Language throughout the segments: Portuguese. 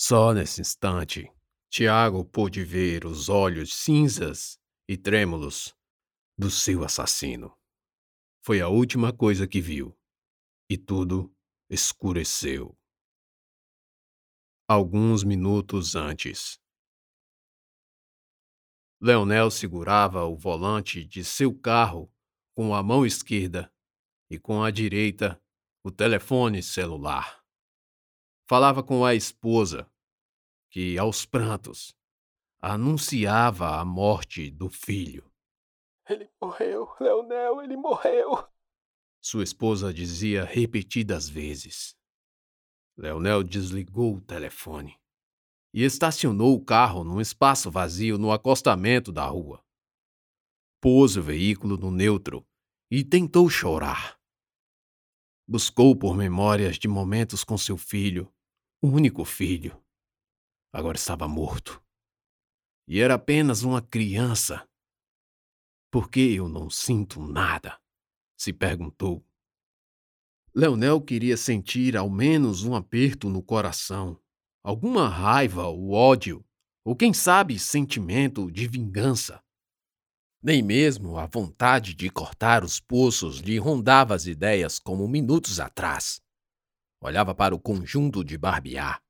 Só nesse instante, Tiago pôde ver os olhos cinzas e trêmulos do seu assassino. Foi a última coisa que viu, e tudo escureceu. Alguns minutos antes. Leonel segurava o volante de seu carro com a mão esquerda e com a direita o telefone celular. Falava com a esposa, que, aos prantos, anunciava a morte do filho. Ele morreu, Leonel, ele morreu. Sua esposa dizia repetidas vezes. Leonel desligou o telefone e estacionou o carro num espaço vazio no acostamento da rua. Pôs o veículo no neutro e tentou chorar. Buscou por memórias de momentos com seu filho, o único filho. Agora estava morto. E era apenas uma criança. Por que eu não sinto nada? se perguntou. Leonel queria sentir ao menos um aperto no coração, alguma raiva ou ódio, ou quem sabe sentimento de vingança. Nem mesmo a vontade de cortar os poços lhe rondava as ideias como minutos atrás. Olhava para o conjunto de barbear,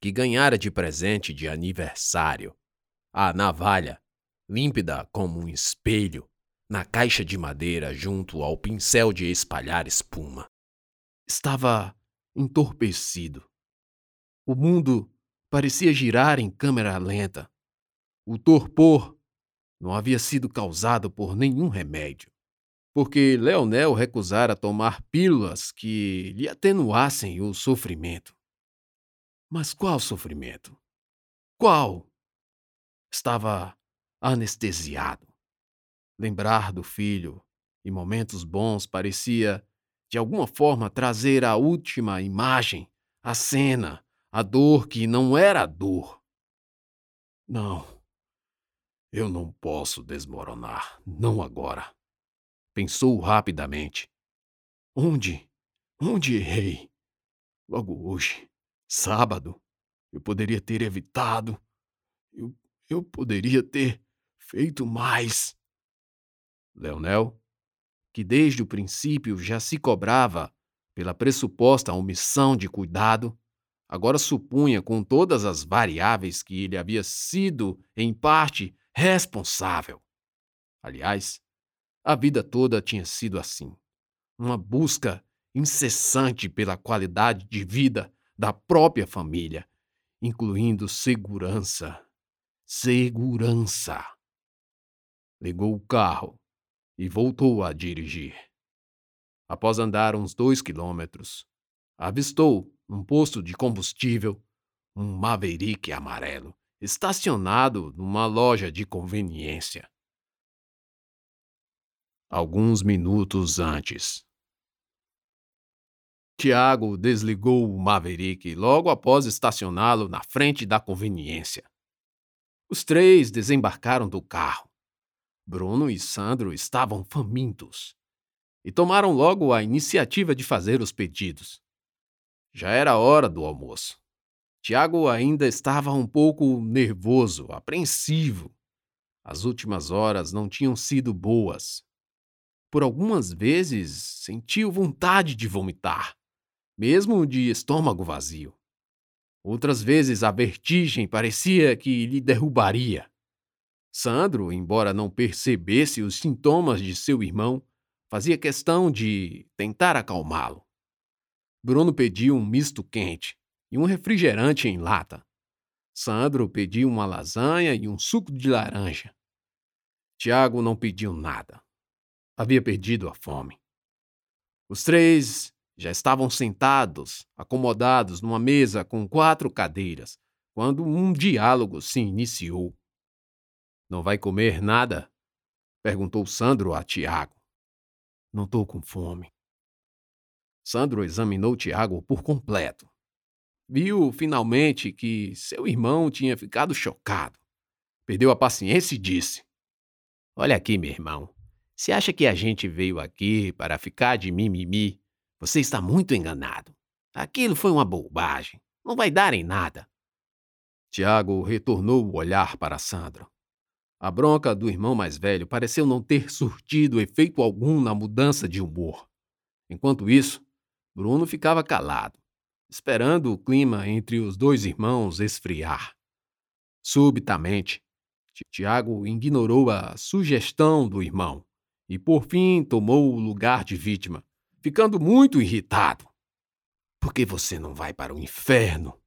que ganhara de presente de aniversário. A navalha, límpida como um espelho, na caixa de madeira junto ao pincel de espalhar espuma. Estava entorpecido. O mundo parecia girar em câmera lenta. O torpor não havia sido causado por nenhum remédio, porque Leonel recusara tomar pílulas que lhe atenuassem o sofrimento. Mas qual sofrimento? Qual? Estava anestesiado. Lembrar do filho em momentos bons parecia de alguma forma trazer a última imagem, a cena, a dor que não era dor. Não, eu não posso desmoronar, não agora. Pensou rapidamente. Onde? Onde errei? Logo hoje, sábado, eu poderia ter evitado. Eu, eu poderia ter feito mais. Leonel que desde o princípio já se cobrava pela pressuposta omissão de cuidado, agora supunha com todas as variáveis que ele havia sido, em parte, responsável. Aliás, a vida toda tinha sido assim uma busca incessante pela qualidade de vida da própria família, incluindo segurança. Segurança. Ligou o carro e voltou a dirigir. Após andar uns dois quilômetros, avistou um posto de combustível, um Maverick amarelo, estacionado numa loja de conveniência. Alguns minutos antes. Tiago desligou o Maverick logo após estacioná-lo na frente da conveniência. Os três desembarcaram do carro Bruno e Sandro estavam famintos e tomaram logo a iniciativa de fazer os pedidos. Já era hora do almoço. Tiago ainda estava um pouco nervoso, apreensivo. As últimas horas não tinham sido boas. Por algumas vezes sentiu vontade de vomitar, mesmo de estômago vazio. Outras vezes a vertigem parecia que lhe derrubaria. Sandro, embora não percebesse os sintomas de seu irmão, fazia questão de tentar acalmá-lo. Bruno pediu um misto quente e um refrigerante em lata. Sandro pediu uma lasanha e um suco de laranja. Tiago não pediu nada. Havia perdido a fome. Os três já estavam sentados, acomodados numa mesa com quatro cadeiras, quando um diálogo se iniciou. Não vai comer nada? perguntou Sandro a Tiago. Não estou com fome. Sandro examinou Tiago por completo. Viu finalmente que seu irmão tinha ficado chocado. Perdeu a paciência e disse: Olha aqui, meu irmão. Se acha que a gente veio aqui para ficar de mimimi, você está muito enganado. Aquilo foi uma bobagem. Não vai dar em nada. Tiago retornou o olhar para Sandro. A bronca do irmão mais velho pareceu não ter surtido efeito algum na mudança de humor. Enquanto isso, Bruno ficava calado, esperando o clima entre os dois irmãos esfriar. Subitamente, Tiago ignorou a sugestão do irmão e, por fim, tomou o lugar de vítima, ficando muito irritado. Por que você não vai para o inferno?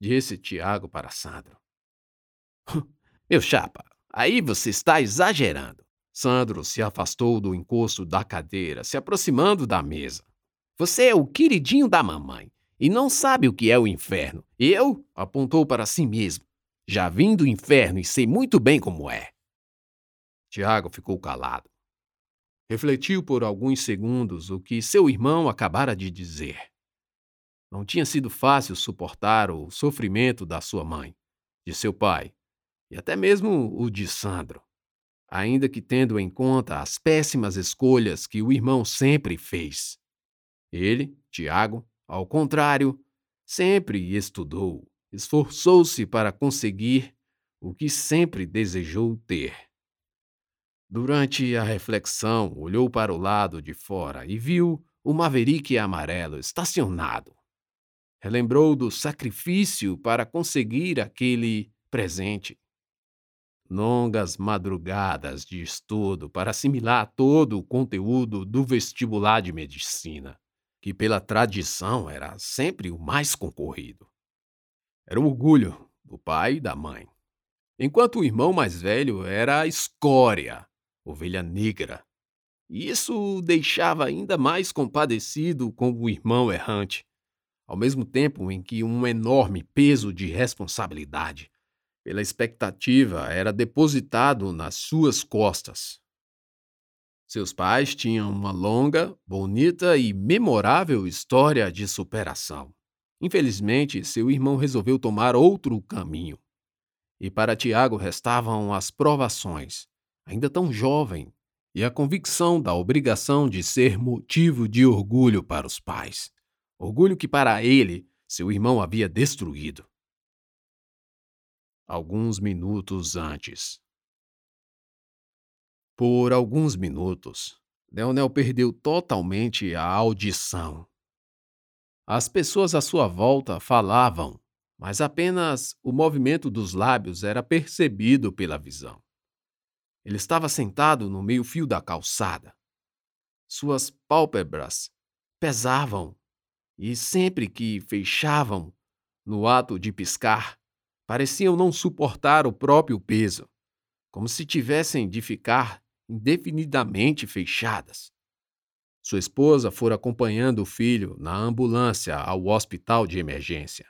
disse Tiago para Sandro. Meu chapa, aí você está exagerando. Sandro se afastou do encosto da cadeira, se aproximando da mesa. Você é o queridinho da mamãe e não sabe o que é o inferno. Eu? apontou para si mesmo. Já vim do inferno e sei muito bem como é. Tiago ficou calado. Refletiu por alguns segundos o que seu irmão acabara de dizer. Não tinha sido fácil suportar o sofrimento da sua mãe, de seu pai e até mesmo o de Sandro, ainda que tendo em conta as péssimas escolhas que o irmão sempre fez. Ele, Tiago, ao contrário, sempre estudou, esforçou-se para conseguir o que sempre desejou ter. Durante a reflexão, olhou para o lado de fora e viu o Maverick amarelo estacionado. Relembrou do sacrifício para conseguir aquele presente. Longas madrugadas de estudo para assimilar todo o conteúdo do vestibular de medicina, que pela tradição era sempre o mais concorrido. Era o orgulho do pai e da mãe. Enquanto o irmão mais velho era a escória, ovelha negra. E isso o deixava ainda mais compadecido com o irmão errante, ao mesmo tempo em que um enorme peso de responsabilidade, pela expectativa, era depositado nas suas costas. Seus pais tinham uma longa, bonita e memorável história de superação. Infelizmente, seu irmão resolveu tomar outro caminho. E para Tiago restavam as provações, ainda tão jovem, e a convicção da obrigação de ser motivo de orgulho para os pais. Orgulho que para ele seu irmão havia destruído. Alguns minutos antes. Por alguns minutos, Leonel perdeu totalmente a audição. As pessoas à sua volta falavam, mas apenas o movimento dos lábios era percebido pela visão. Ele estava sentado no meio-fio da calçada. Suas pálpebras pesavam e sempre que fechavam, no ato de piscar, pareciam não suportar o próprio peso, como se tivessem de ficar indefinidamente fechadas. Sua esposa fora acompanhando o filho na ambulância ao hospital de emergência.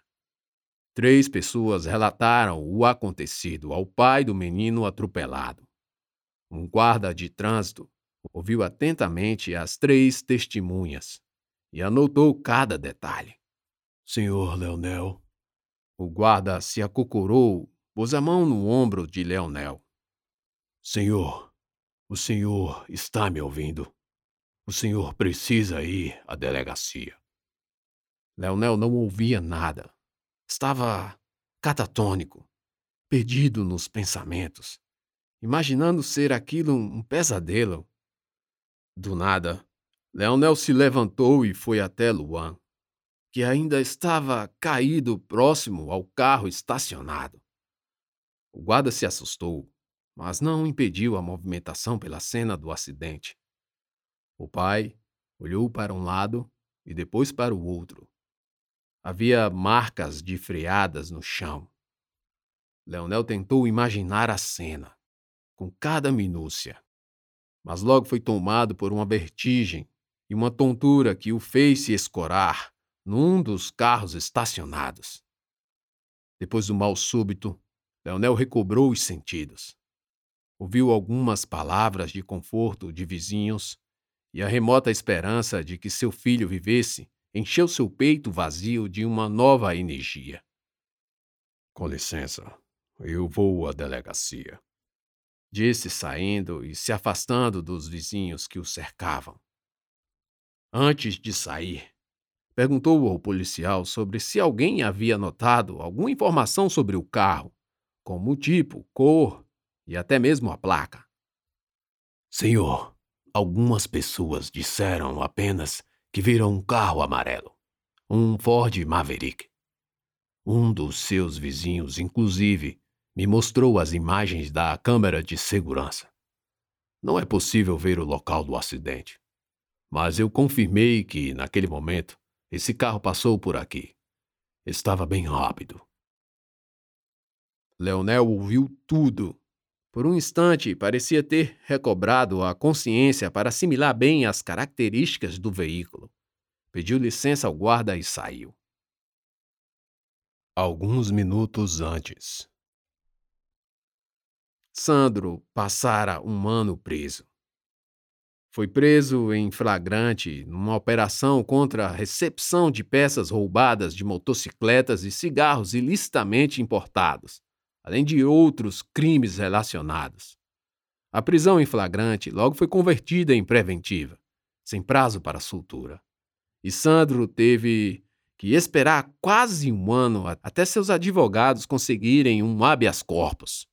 Três pessoas relataram o acontecido ao pai do menino atropelado. Um guarda de trânsito ouviu atentamente as três testemunhas e anotou cada detalhe. Senhor Leonel. O guarda se acocorou, pôs a mão no ombro de Leonel. Senhor, o senhor está me ouvindo? O senhor precisa ir à delegacia. Leonel não ouvia nada. Estava catatônico, perdido nos pensamentos, imaginando ser aquilo um pesadelo. Do nada, Leonel se levantou e foi até Luan, que ainda estava caído próximo ao carro estacionado. O guarda se assustou, mas não impediu a movimentação pela cena do acidente. O pai olhou para um lado e depois para o outro. Havia marcas de freadas no chão. Leonel tentou imaginar a cena, com cada minúcia, mas logo foi tomado por uma vertigem e uma tontura que o fez se escorar num dos carros estacionados. Depois do mal súbito, Leonel recobrou os sentidos. Ouviu algumas palavras de conforto de vizinhos e a remota esperança de que seu filho vivesse encheu seu peito vazio de uma nova energia. Com licença, eu vou à delegacia. Disse saindo e se afastando dos vizinhos que o cercavam. Antes de sair, Perguntou ao policial sobre se alguém havia notado alguma informação sobre o carro, como o tipo, cor e até mesmo a placa. Senhor, algumas pessoas disseram apenas que viram um carro amarelo, um Ford Maverick. Um dos seus vizinhos, inclusive, me mostrou as imagens da câmera de segurança. Não é possível ver o local do acidente, mas eu confirmei que, naquele momento, esse carro passou por aqui. Estava bem rápido. Leonel ouviu tudo. Por um instante, parecia ter recobrado a consciência para assimilar bem as características do veículo. Pediu licença ao guarda e saiu. Alguns minutos antes. Sandro passara um ano preso. Foi preso em flagrante numa operação contra a recepção de peças roubadas de motocicletas e cigarros ilicitamente importados, além de outros crimes relacionados. A prisão em flagrante logo foi convertida em preventiva, sem prazo para soltura. E Sandro teve que esperar quase um ano até seus advogados conseguirem um habeas corpus.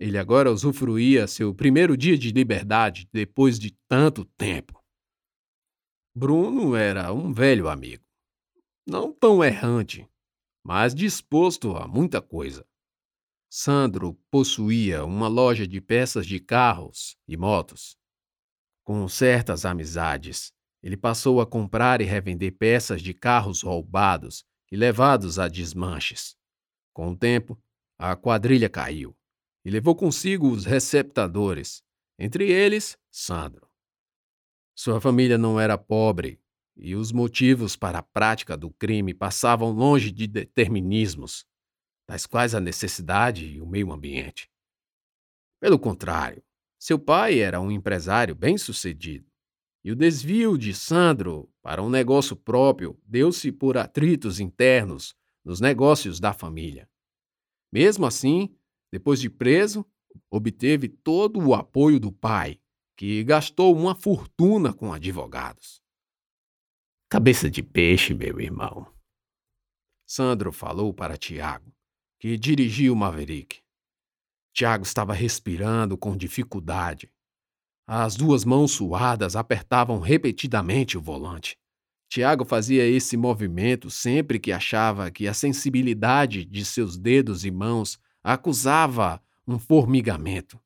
Ele agora usufruía seu primeiro dia de liberdade depois de tanto tempo. Bruno era um velho amigo. Não tão errante, mas disposto a muita coisa. Sandro possuía uma loja de peças de carros e motos. Com certas amizades, ele passou a comprar e revender peças de carros roubados e levados a desmanches. Com o tempo, a quadrilha caiu e levou consigo os receptadores, entre eles Sandro. Sua família não era pobre e os motivos para a prática do crime passavam longe de determinismos, tais quais a necessidade e o meio ambiente. Pelo contrário, seu pai era um empresário bem-sucedido, e o desvio de Sandro para um negócio próprio deu-se por atritos internos nos negócios da família. Mesmo assim, depois de preso, obteve todo o apoio do pai, que gastou uma fortuna com advogados. Cabeça de peixe, meu irmão. Sandro falou para Tiago, que dirigia o Maverick. Tiago estava respirando com dificuldade. As duas mãos suadas apertavam repetidamente o volante. Tiago fazia esse movimento sempre que achava que a sensibilidade de seus dedos e mãos acusava um formigamento.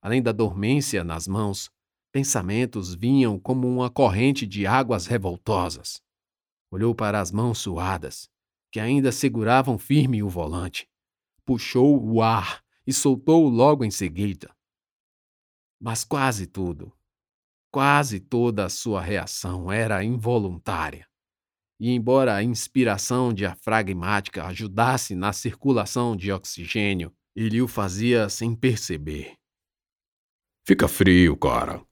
Além da dormência nas mãos, pensamentos vinham como uma corrente de águas revoltosas. Olhou para as mãos suadas, que ainda seguravam firme o volante. Puxou o ar e soltou-o logo em seguida. Mas quase tudo, quase toda a sua reação era involuntária e embora a inspiração diafragmática ajudasse na circulação de oxigênio, ele o fazia sem perceber. Fica frio, cara.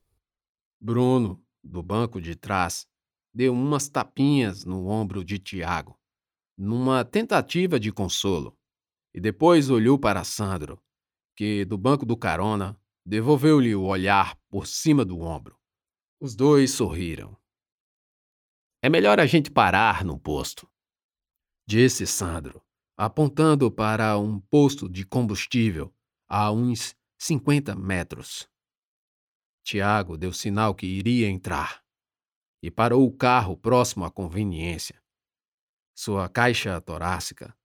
Bruno, do banco de trás, deu umas tapinhas no ombro de Tiago, numa tentativa de consolo, e depois olhou para Sandro, que, do banco do carona, devolveu-lhe o olhar por cima do ombro. Os dois sorriram. É melhor a gente parar no posto, disse Sandro, apontando para um posto de combustível a uns 50 metros. Tiago deu sinal que iria entrar e parou o carro próximo à conveniência. Sua caixa torácica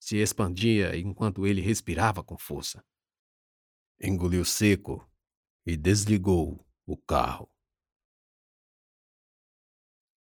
se expandia enquanto ele respirava com força. Engoliu seco e desligou o carro.